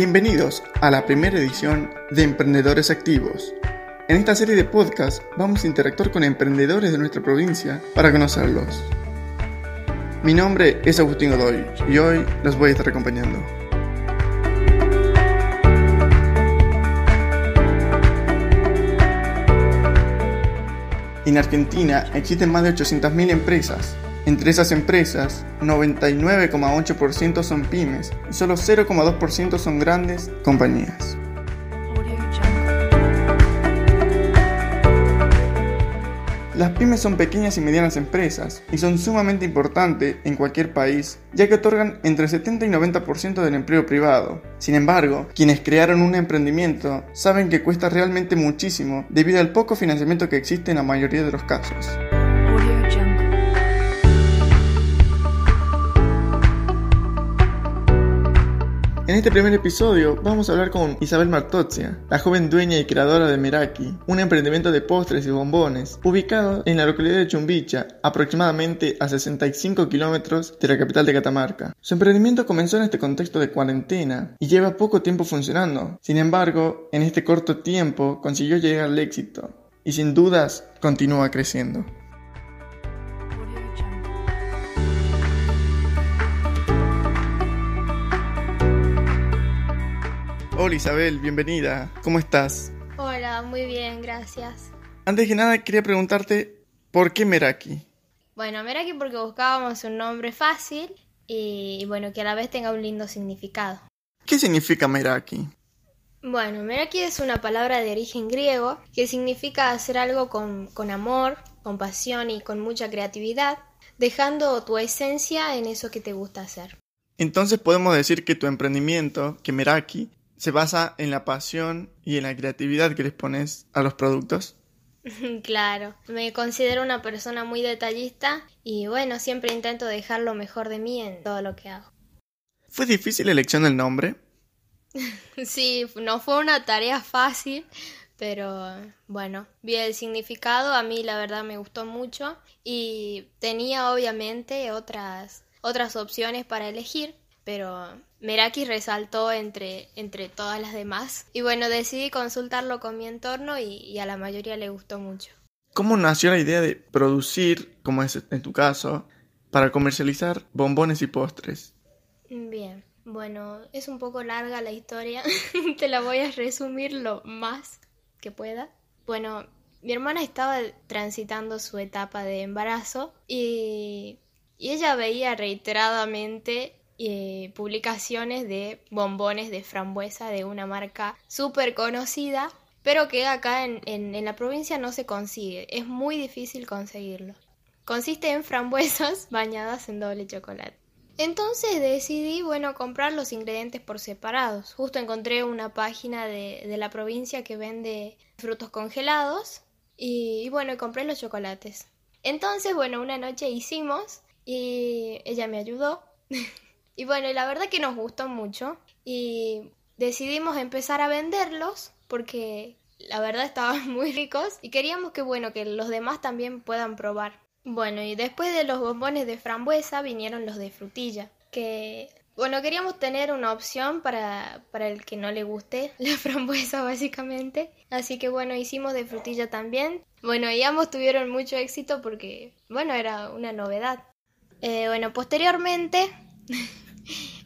Bienvenidos a la primera edición de Emprendedores Activos. En esta serie de podcasts vamos a interactuar con emprendedores de nuestra provincia para conocerlos. Mi nombre es Agustín Godoy y hoy los voy a estar acompañando. En Argentina existen más de 800.000 empresas. Entre esas empresas, 99,8% son pymes y solo 0,2% son grandes compañías. Las pymes son pequeñas y medianas empresas y son sumamente importantes en cualquier país, ya que otorgan entre 70 y 90% del empleo privado. Sin embargo, quienes crearon un emprendimiento saben que cuesta realmente muchísimo debido al poco financiamiento que existe en la mayoría de los casos. En este primer episodio vamos a hablar con Isabel Martozia, la joven dueña y creadora de Meraki, un emprendimiento de postres y bombones ubicado en la localidad de Chumbicha, aproximadamente a 65 kilómetros de la capital de Catamarca. Su emprendimiento comenzó en este contexto de cuarentena y lleva poco tiempo funcionando. Sin embargo, en este corto tiempo consiguió llegar al éxito y sin dudas continúa creciendo. Hola Isabel, bienvenida. ¿Cómo estás? Hola, muy bien, gracias. Antes que nada quería preguntarte, ¿por qué Meraki? Bueno, Meraki porque buscábamos un nombre fácil y bueno, que a la vez tenga un lindo significado. ¿Qué significa Meraki? Bueno, Meraki es una palabra de origen griego que significa hacer algo con, con amor, con pasión y con mucha creatividad, dejando tu esencia en eso que te gusta hacer. Entonces podemos decir que tu emprendimiento, que Meraki, se basa en la pasión y en la creatividad que les pones a los productos. Claro, me considero una persona muy detallista y bueno, siempre intento dejar lo mejor de mí en todo lo que hago. ¿Fue difícil la elección del nombre? sí, no fue una tarea fácil, pero bueno, vi el significado, a mí la verdad me gustó mucho y tenía obviamente otras otras opciones para elegir, pero Meraki resaltó entre, entre todas las demás. Y bueno, decidí consultarlo con mi entorno y, a la mayoría le gustó mucho. ¿Cómo nació la idea de producir, como es en tu caso, para comercializar bombones y postres? Bien, bueno, es un poco larga la historia. Te la voy a resumir lo más que pueda. Bueno, mi hermana estaba transitando su etapa de embarazo y, y ella veía reiteradamente eh, publicaciones de bombones de frambuesa de una marca súper conocida, pero que acá en, en, la provincia no se consigue. Es muy difícil conseguirlo. Consiste en frambuesas bañadas en doble chocolate. Entonces decidí, bueno, comprar los ingredientes por separados. Justo encontré una página de, de la provincia que vende frutos congelados y, y, bueno, compré los chocolates. Entonces, bueno, una noche hicimos y ella me ayudó. Y bueno, la verdad que nos gustó mucho y decidimos empezar a venderlos porque la verdad estaban muy ricos y queríamos que bueno, que los demás también puedan probar. Bueno, y después de los bombones de frambuesa vinieron los de frutilla, que bueno, queríamos tener una opción para, para el que no le guste la frambuesa básicamente. Así que bueno, hicimos de frutilla también. Bueno, y ambos tuvieron mucho éxito porque, bueno, era una novedad. Eh, bueno, posteriormente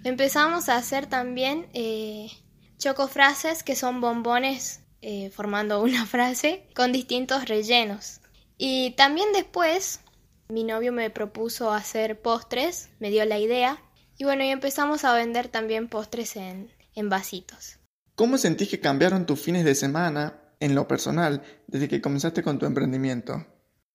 Empezamos a hacer también eh, chocofrases, que son bombones eh, formando una frase con distintos rellenos. Y también después mi novio me propuso hacer postres, me dio la idea. Y bueno, y empezamos a vender también postres en, en vasitos. ¿Cómo sentís que cambiaron tus fines de semana en lo personal desde que comenzaste con tu emprendimiento?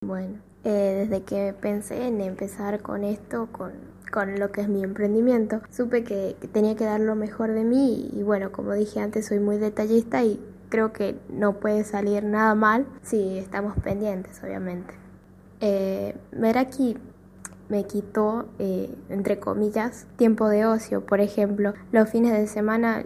Bueno, eh, desde que pensé en empezar con esto, con, con lo que es mi emprendimiento, supe que, tenía que dar lo mejor de mí y, bueno, como dije antes, soy muy detallista y creo que no puede salir nada mal si estamos pendientes, obviamente. Eh, Meraki me quitó, eh, entre comillas, tiempo de ocio. Por ejemplo, los fines de semana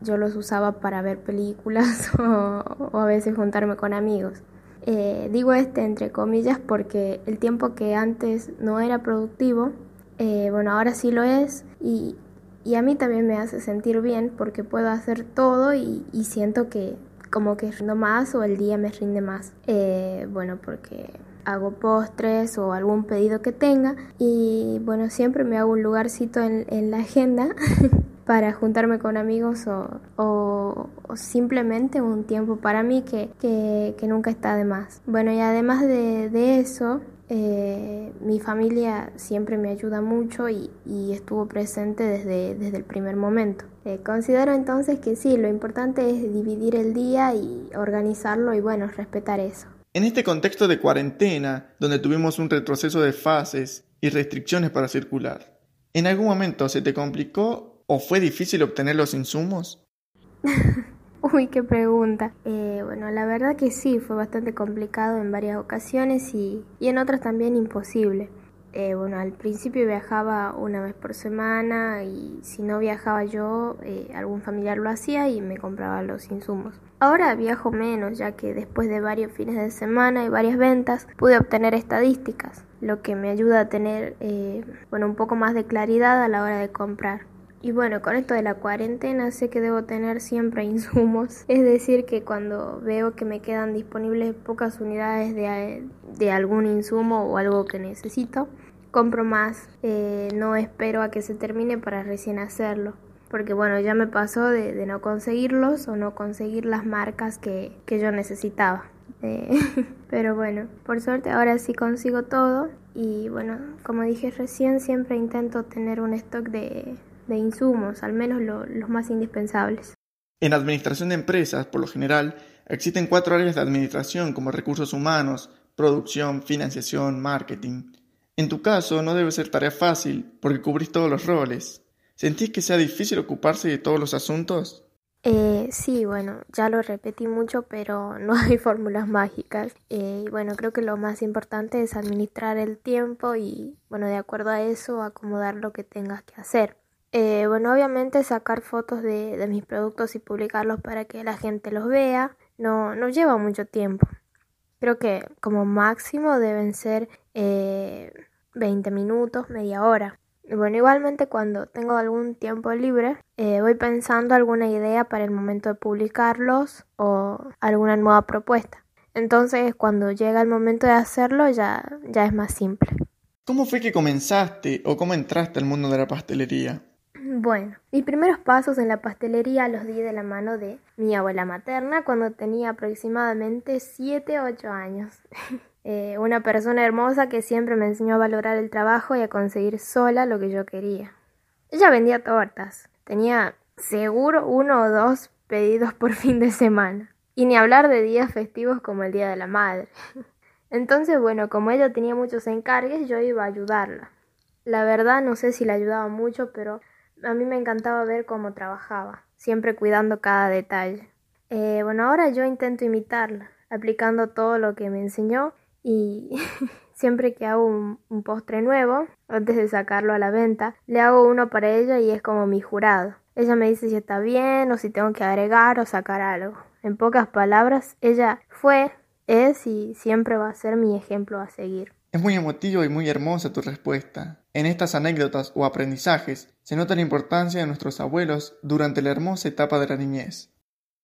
yo los usaba para ver películas o a veces juntarme con amigos. Eh, digo este entre comillas porque el tiempo que antes no era productivo, eh, bueno, ahora sí lo es y, y a mí también me hace sentir bien porque puedo hacer todo y, siento que como que rindo más o el día me rinde más. Eh, bueno, porque hago postres o algún pedido que tenga y bueno, siempre me hago un lugarcito en, la agenda para juntarme con amigos o, simplemente un tiempo para mí que, que, nunca está de más. Bueno, y además de, eso, eh, mi familia siempre me ayuda mucho y, estuvo presente desde, desde el primer momento. Eh, considero entonces que sí, lo importante es dividir el día y organizarlo y bueno, respetar eso. En este contexto de cuarentena, donde tuvimos un retroceso de fases y restricciones para circular, ¿en algún momento se te complicó o fue difícil obtener los insumos? Uy, qué pregunta. Eh, bueno, la verdad que sí, fue bastante complicado en varias ocasiones y, y en otras también imposible. Eh, bueno, al principio viajaba una vez por semana y si no viajaba yo, eh, algún familiar lo hacía y me compraba los insumos. Ahora viajo menos ya que después de varios fines de semana y varias ventas pude obtener estadísticas, lo que me ayuda a tener eh, bueno, un poco más de claridad a la hora de comprar. Y bueno, con esto de la cuarentena sé que debo tener siempre insumos. Es decir, que cuando veo que me quedan disponibles pocas unidades de, de algún insumo o algo que necesito, compro más. Eh, no espero a que se termine para recién hacerlo. Porque bueno, ya me pasó de, no conseguirlos o no conseguir las marcas que, yo necesitaba. Eh, pero bueno, por suerte ahora sí consigo todo. Y bueno, como dije recién, siempre intento tener un stock de, de insumos, al menos los más indispensables. En administración de empresas, por lo general, existen cuatro áreas de administración como recursos humanos, producción, financiación, marketing. En tu caso no debe ser tarea fácil porque cubrís todos los roles. ¿Sentís que sea difícil ocuparse de todos los asuntos? Eh, sí, bueno, ya lo repetí mucho, pero no hay fórmulas mágicas. Eh, y bueno, creo que lo más importante es administrar el tiempo y, bueno, de acuerdo a eso, acomodar lo que tengas que hacer. Eh, bueno, obviamente sacar fotos de, mis productos y publicarlos para que la gente los vea no, no lleva mucho tiempo. Creo que como máximo deben ser eh, 20 minutos, media hora. Bueno, igualmente cuando tengo algún tiempo libre, eh, voy pensando alguna idea para el momento de publicarlos o alguna nueva propuesta. Entonces, cuando llega el momento de hacerlo, ya, ya es más simple. ¿Cómo fue que comenzaste o cómo entraste al mundo de la pastelería? Bueno, mis primeros pasos en la pastelería los di de la mano de mi abuela materna cuando tenía aproximadamente 7 o 8 años. Eh, una persona hermosa que siempre me enseñó a valorar el trabajo y a conseguir sola lo que yo quería. Ella vendía tortas. Tenía seguro uno o dos pedidos por fin de semana. Y ni hablar de días festivos como el Día de la Madre. Entonces, bueno, como ella tenía muchos encargues, yo iba a ayudarla. La verdad no sé si la ayudaba mucho, pero a mí me encantaba ver cómo trabajaba, siempre cuidando cada detalle. Eh, bueno, ahora yo intento imitarla, aplicando todo lo que me enseñó y siempre que hago un, postre nuevo, antes de sacarlo a la venta, le hago uno para ella y es como mi jurado. Ella me dice si está bien o si tengo que agregar o sacar algo. En pocas palabras, ella fue, es y siempre va a ser mi ejemplo a seguir. Es muy emotivo y muy hermosa tu respuesta. En estas anécdotas o aprendizajes se nota la importancia de nuestros abuelos durante la hermosa etapa de la niñez.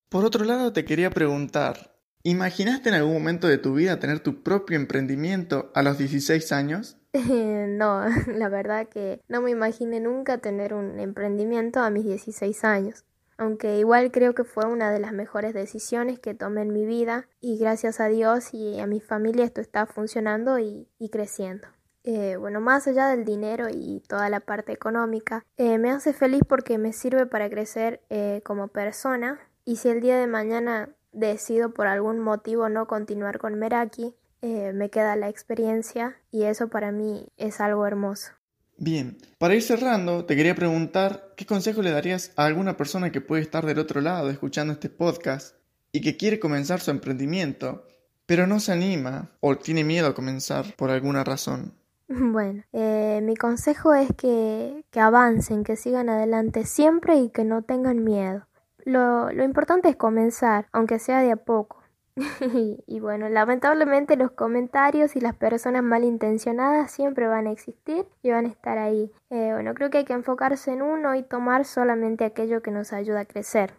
Por otro lado, te quería preguntar, ¿imaginaste en algún momento de tu vida tener tu propio emprendimiento a los 16 años? no, la verdad que no me imaginé nunca tener un emprendimiento a mis 16 años aunque igual creo que fue una de las mejores decisiones que tomé en mi vida y gracias a Dios y a mi familia esto está funcionando y, creciendo. Eh, bueno, más allá del dinero y toda la parte económica, eh, me hace feliz porque me sirve para crecer eh, como persona y si el día de mañana decido por algún motivo no continuar con Meraki, me queda la experiencia y eso para mí es algo hermoso. Bien, para ir cerrando, te quería preguntar qué consejo le darías a alguna persona que puede estar del otro lado escuchando este podcast y que quiere comenzar su emprendimiento, pero no se anima o tiene miedo a comenzar por alguna razón. Bueno, eh, mi consejo es que, que, avancen, que sigan adelante siempre y que no tengan miedo. Lo, lo importante es comenzar, aunque sea de a poco. y bueno, lamentablemente los comentarios y las personas malintencionadas siempre van a existir y van a estar ahí. Eh, bueno, creo que hay que enfocarse en uno y tomar solamente aquello que nos ayuda a crecer.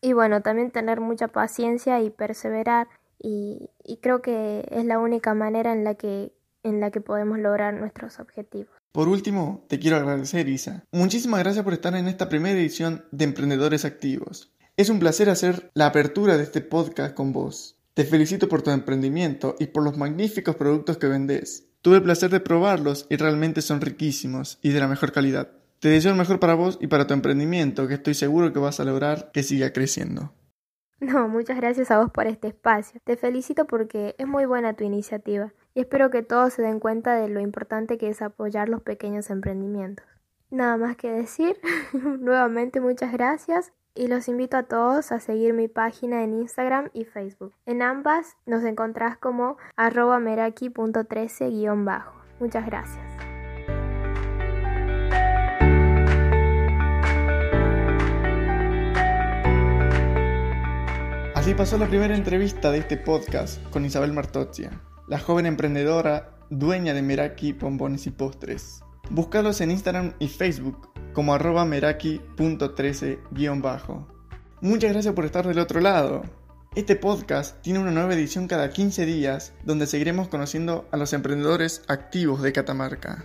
Y bueno, también tener mucha paciencia y perseverar y, y creo que es la única manera en la que en la que podemos lograr nuestros objetivos. Por último, te quiero agradecer, Isa. Muchísimas gracias por estar en esta primera edición de Emprendedores Activos. Es un placer hacer la apertura de este podcast con vos. Te felicito por tu emprendimiento y por los magníficos productos que vendes. Tuve el placer de probarlos y realmente son riquísimos y de la mejor calidad. Te deseo lo mejor para vos y para tu emprendimiento, que estoy seguro que vas a lograr que siga creciendo. No, muchas gracias a vos por este espacio. Te felicito porque es muy buena tu iniciativa y espero que todos se den cuenta de lo importante que es apoyar los pequeños emprendimientos. Nada más que decir, nuevamente muchas gracias y los invito a todos a seguir mi página en Instagram y Facebook. En ambas nos encontrás como arroba meraki.13-bajo. Muchas gracias. Así pasó la primera entrevista de este podcast con Isabel Martozia, la joven emprendedora dueña de Meraki Bombones y Postres. Búscalos en Instagram y Facebook como arroba meraki.13-bajo. Muchas gracias por estar del otro lado. Este podcast tiene una nueva edición cada 15 días donde seguiremos conociendo a los emprendedores activos de Catamarca.